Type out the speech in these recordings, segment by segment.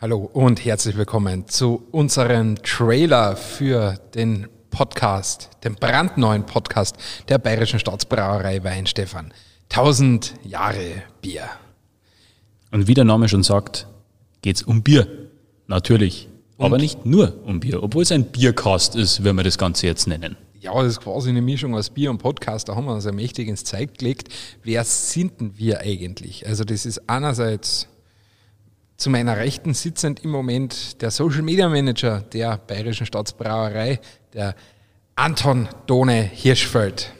Hallo und herzlich willkommen zu unserem Trailer für den Podcast, dem brandneuen Podcast der Bayerischen Staatsbrauerei Weinstefan. 1000 Jahre Bier. Und wie der Name schon sagt, geht's um Bier. Natürlich. Und? aber nicht nur um Bier, obwohl es ein Biercast ist, wenn wir das Ganze jetzt nennen. Ja, das ist quasi eine Mischung aus Bier und Podcast. Da haben wir uns ja mächtig ins Zeug gelegt. Wer sind denn wir eigentlich? Also das ist einerseits zu meiner Rechten sitzend im Moment der Social Media Manager der Bayerischen Staatsbrauerei, der Anton Done Hirschfeld.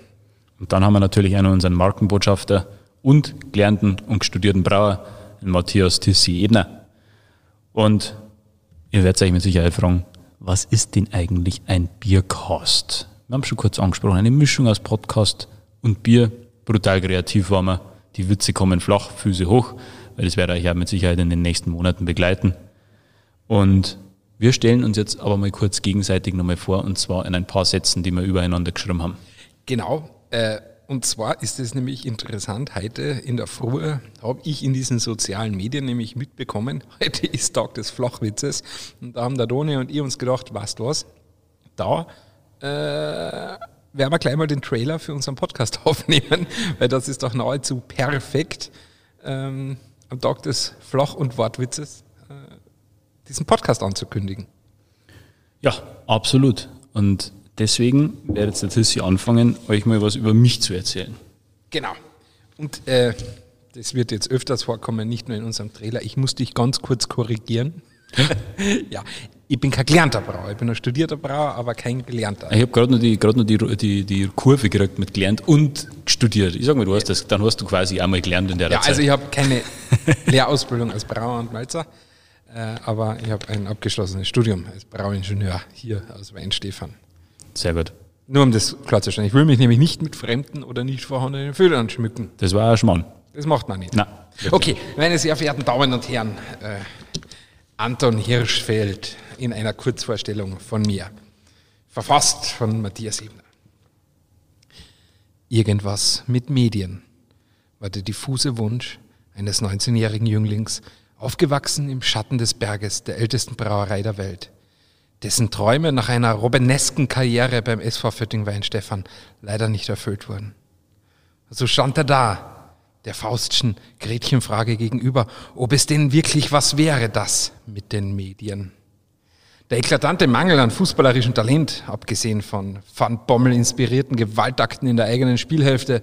Und dann haben wir natürlich einen unseren Markenbotschafter und gelernten und studierten Brauer, Matthias Tissi Ebner. Und ihr werdet euch mit Sicherheit fragen, was ist denn eigentlich ein Biercast? Wir haben schon kurz angesprochen, eine Mischung aus Podcast und Bier. Brutal kreativ waren wir. Die Witze kommen flach, Füße hoch weil das werde ich ja mit Sicherheit in den nächsten Monaten begleiten. Und wir stellen uns jetzt aber mal kurz gegenseitig nochmal vor, und zwar in ein paar Sätzen, die wir übereinander geschrieben haben. Genau. Äh, und zwar ist es nämlich interessant, heute in der Früh habe ich in diesen sozialen Medien nämlich mitbekommen, heute ist Tag des Flachwitzes. Und da haben der Doni und ich uns gedacht, weißt du was, da äh, werden wir gleich mal den Trailer für unseren Podcast aufnehmen, weil das ist doch nahezu perfekt. Ähm, am Tag des Flach- und Wortwitzes äh, diesen Podcast anzukündigen. Ja, absolut. Und deswegen werde jetzt der Tissi anfangen, euch mal was über mich zu erzählen. Genau. Und äh, das wird jetzt öfters vorkommen, nicht nur in unserem Trailer. Ich muss dich ganz kurz korrigieren. ja, ich bin kein gelernter Brauer, ich bin ein studierter Brauer, aber kein gelernter. Ich habe gerade noch, die, noch die, die, die Kurve gekriegt mit gelernt und studiert. Ich sag mal, du hast das, dann hast du quasi einmal gelernt in der ja, Zeit. Also ich habe keine Lehrausbildung als Brauer und Malzer, äh, aber ich habe ein abgeschlossenes Studium als Brauingenieur hier aus Weinstefan. Sehr gut. Nur um das klarzustellen. Ich will mich nämlich nicht mit fremden oder nicht vorhandenen Födern schmücken. Das war ein Schmarrn. Das macht man nicht. Nein. Okay, meine sehr verehrten Damen und Herren, äh, Anton Hirschfeld in einer Kurzvorstellung von mir. Verfasst von Matthias Ebner. Irgendwas mit Medien war der diffuse Wunsch eines 19-jährigen Jünglings, aufgewachsen im Schatten des Berges der ältesten Brauerei der Welt, dessen Träume nach einer robenesken Karriere beim SV Fötting Weinstefan leider nicht erfüllt wurden. So stand er da, der Faustschen Gretchenfrage gegenüber, ob es denn wirklich was wäre, das mit den Medien. Der eklatante Mangel an fußballerischem Talent, abgesehen von Van Bommel inspirierten Gewaltakten in der eigenen Spielhälfte,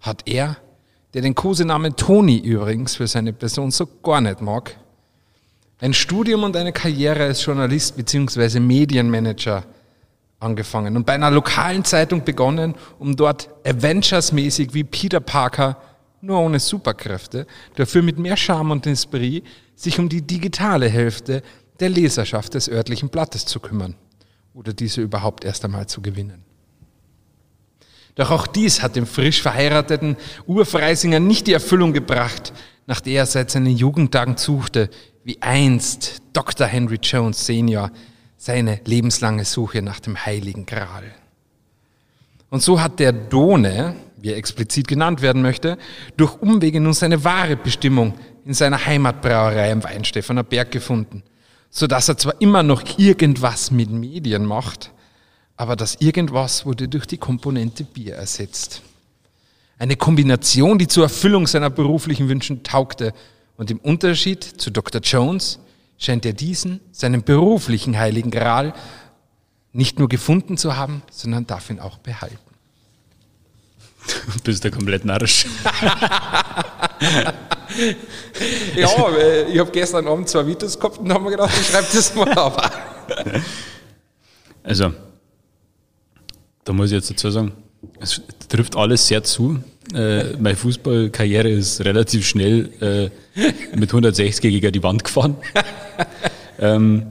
hat er, der den Kosenamen Toni übrigens für seine Person so gar nicht mag, ein Studium und eine Karriere als Journalist bzw. Medienmanager angefangen und bei einer lokalen Zeitung begonnen, um dort Avengers-mäßig wie Peter Parker, nur ohne Superkräfte, dafür mit mehr Charme und Esprit, sich um die digitale Hälfte der Leserschaft des örtlichen Blattes zu kümmern oder diese überhaupt erst einmal zu gewinnen. Doch auch dies hat dem frisch verheirateten Urfreisinger nicht die Erfüllung gebracht, nach der er seit seinen Jugendtagen suchte, wie einst Dr. Henry Jones Senior seine lebenslange Suche nach dem heiligen Gral. Und so hat der Done, wie er explizit genannt werden möchte, durch Umwege nun seine wahre Bestimmung in seiner Heimatbrauerei am Weinstefaner Berg gefunden so dass er zwar immer noch irgendwas mit Medien macht, aber das irgendwas wurde durch die Komponente Bier ersetzt. Eine Kombination, die zur Erfüllung seiner beruflichen Wünschen taugte. Und im Unterschied zu Dr. Jones scheint er diesen, seinen beruflichen Heiligen Gral, nicht nur gefunden zu haben, sondern darf ihn auch behalten. Du bist ja komplett narrisch. ja, ich habe gestern Abend zwei Videos gehabt und haben mir gedacht, ich schreibe das mal auf. Also, da muss ich jetzt dazu sagen, es trifft alles sehr zu. Äh, meine Fußballkarriere ist relativ schnell äh, mit 160 gegen die Wand gefahren. ähm,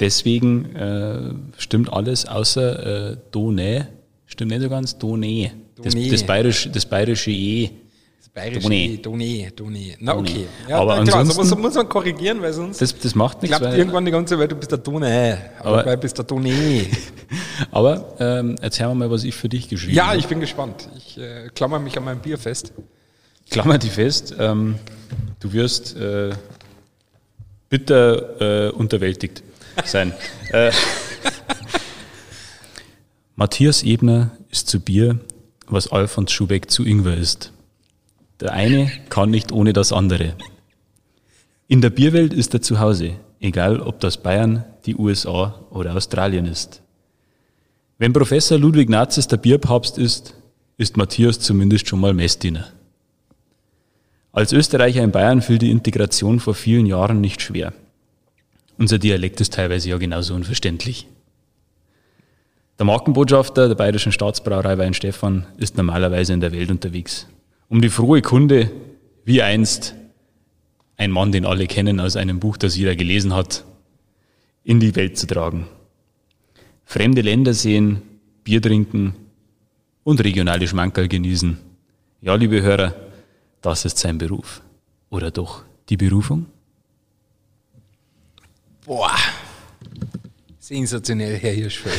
deswegen äh, stimmt alles außer äh, Done. Stimmt nicht so ganz, Done. Das, das, bayerische, das bayerische E Bayerisch Doni. Doni, Doni. Na Doni. okay. Ja, aber klar, ansonsten, so muss man korrigieren, weil sonst das, das macht nichts. klappt irgendwann die ganze Welt, du bist der Doni, aber, aber du bist der Doni. aber ähm, erzähl mir mal, was ich für dich geschrieben habe. Ja, ich bin gespannt. Ich äh, klammer mich an meinem Bier fest. Klammer die fest. Ähm, du wirst äh, bitter äh, unterwältigt sein. äh, Matthias Ebner ist zu Bier, was Alfons Schubeck zu Ingwer ist. Der eine kann nicht ohne das andere. In der Bierwelt ist er zu Hause, egal ob das Bayern, die USA oder Australien ist. Wenn Professor Ludwig Nazis der Bierpapst ist, ist Matthias zumindest schon mal Messdiener. Als Österreicher in Bayern fiel die Integration vor vielen Jahren nicht schwer. Unser Dialekt ist teilweise ja genauso unverständlich. Der Markenbotschafter der Bayerischen Staatsbrauerei Weinstefan ist normalerweise in der Welt unterwegs, um die frohe Kunde, wie einst ein Mann, den alle kennen aus einem Buch, das jeder gelesen hat, in die Welt zu tragen. Fremde Länder sehen, Bier trinken und regionale Schmankerl genießen. Ja, liebe Hörer, das ist sein Beruf. Oder doch die Berufung? Boah, sensationell, Herr Hirschfeld.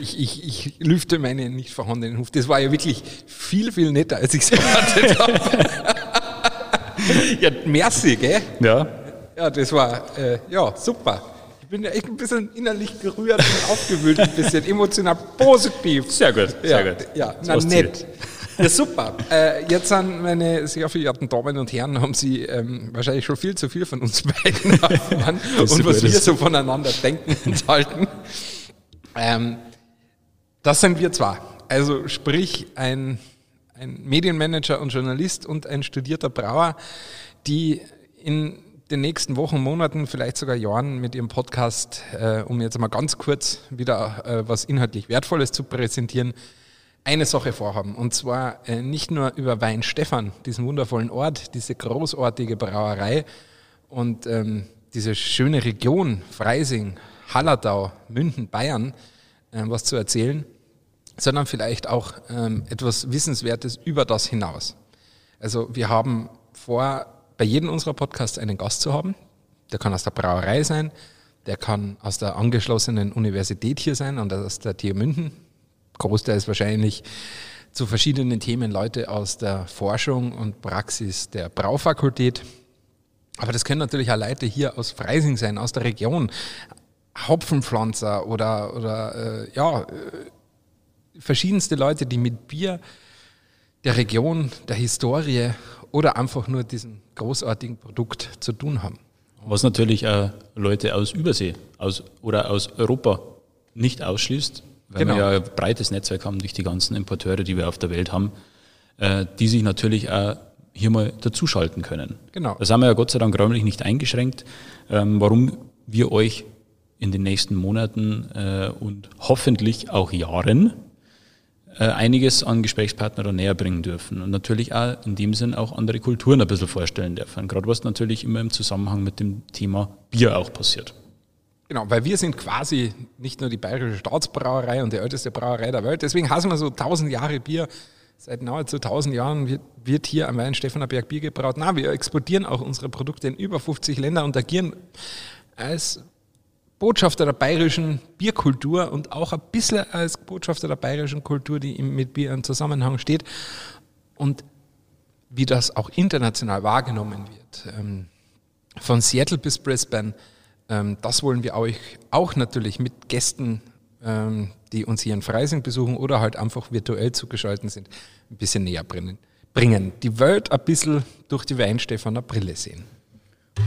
Ich, ich, ich lüfte meinen nicht vorhandenen Huf. Das war ja wirklich viel, viel netter, als ich es erwartet habe. ja, merci, gell? Ja. Ja, das war, äh, ja, super. Ich bin ja echt ein bisschen innerlich gerührt und aufgewühlt, ein bisschen emotional positiv. Sehr gut, ja, sehr gut. Ja, na, nett. Ja, super. Äh, jetzt sind meine sehr verehrten Damen und Herren, haben Sie ähm, wahrscheinlich schon viel zu viel von uns beiden erfahren und was wir so voneinander denken und halten. Ähm, das sind wir zwar. Also sprich ein, ein Medienmanager und Journalist und ein studierter Brauer, die in den nächsten Wochen, Monaten, vielleicht sogar Jahren mit ihrem Podcast, äh, um jetzt mal ganz kurz wieder äh, was inhaltlich Wertvolles zu präsentieren, eine Sache vorhaben. Und zwar äh, nicht nur über Wein Stefan, diesen wundervollen Ort, diese großartige Brauerei und ähm, diese schöne Region, Freising, Hallertau, München, Bayern, äh, was zu erzählen, sondern vielleicht auch ähm, etwas Wissenswertes über das hinaus. Also wir haben vor, bei jedem unserer Podcasts einen Gast zu haben. Der kann aus der Brauerei sein, der kann aus der angeschlossenen Universität hier sein und aus der TU München. Großteil ist wahrscheinlich zu verschiedenen Themen Leute aus der Forschung und Praxis der Braufakultät. Aber das können natürlich auch Leute hier aus Freising sein, aus der Region, Hopfenpflanzer oder, oder äh, ja, äh, verschiedenste Leute, die mit Bier, der Region, der Historie oder einfach nur diesem großartigen Produkt zu tun haben. Was natürlich auch Leute aus Übersee aus, oder aus Europa nicht ausschließt, weil genau. wir ja ein breites Netzwerk haben durch die ganzen Importeure, die wir auf der Welt haben, äh, die sich natürlich auch hier mal dazuschalten können. Genau. Das haben wir ja Gott sei Dank räumlich nicht eingeschränkt, ähm, warum wir euch in den nächsten Monaten äh, und hoffentlich auch Jahren äh, einiges an Gesprächspartnern näher bringen dürfen und natürlich auch in dem Sinn auch andere Kulturen ein bisschen vorstellen dürfen. Gerade was natürlich immer im Zusammenhang mit dem Thema Bier auch passiert. Genau, weil wir sind quasi nicht nur die bayerische Staatsbrauerei und die älteste Brauerei der Welt, deswegen hassen wir so tausend Jahre Bier. Seit nahezu tausend Jahren wird, wird hier am Wein Stefanerberg Bier gebraut. Na, wir exportieren auch unsere Produkte in über 50 Länder und agieren als Botschafter der bayerischen Bierkultur und auch ein bisschen als Botschafter der bayerischen Kultur, die mit Bier in Zusammenhang steht und wie das auch international wahrgenommen wird. Ähm, von Seattle bis Brisbane, das wollen wir euch auch natürlich mit Gästen, ähm, die uns hier in Freising besuchen oder halt einfach virtuell zugeschaltet sind, ein bisschen näher bringen. bringen. Die Welt ein bisschen durch die Weinstefaner Brille sehen.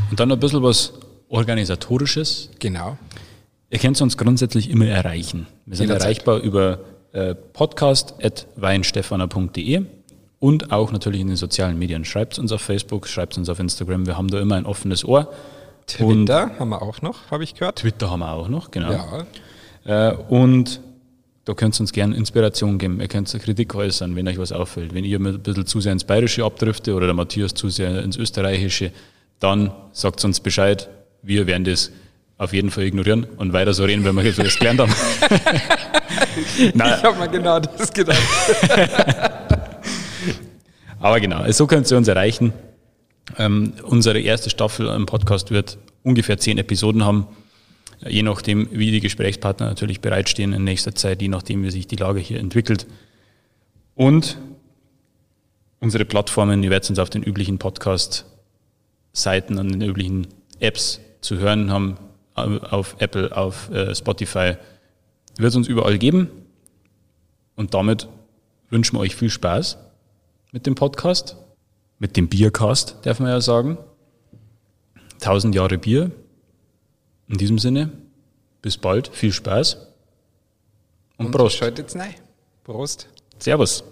Und dann ein bisschen was Organisatorisches. Genau. Ihr könnt uns grundsätzlich immer erreichen. Wir sind Jederzeit. erreichbar über äh, podcast.weinstefaner.de und auch natürlich in den sozialen Medien. Schreibt uns auf Facebook, schreibt uns auf Instagram. Wir haben da immer ein offenes Ohr. Twitter und haben wir auch noch, habe ich gehört. Twitter haben wir auch noch, genau. Ja. Äh, und da könnt ihr uns gerne Inspiration geben. Ihr könnt Kritik äußern, wenn euch was auffällt. Wenn ihr ein bisschen zu sehr ins Bayerische abdrifte oder der Matthias zu sehr ins Österreichische, dann sagt uns Bescheid wir werden das auf jeden Fall ignorieren und weiter so reden, wenn wir jetzt das gelernt haben. ich habe mir genau das gedacht. Aber genau, so könnt ihr uns erreichen. Ähm, unsere erste Staffel im Podcast wird ungefähr zehn Episoden haben, je nachdem, wie die Gesprächspartner natürlich bereitstehen in nächster Zeit, je nachdem, wie sich die Lage hier entwickelt. Und unsere Plattformen, ihr werdet uns auf den üblichen Podcast-Seiten und den üblichen Apps zu hören haben auf Apple, auf äh, Spotify. Wird es uns überall geben. Und damit wünschen wir euch viel Spaß mit dem Podcast, mit dem Biercast, darf man ja sagen. Tausend Jahre Bier. In diesem Sinne, bis bald, viel Spaß und, und Prost. Schaut jetzt rein. Prost. Servus.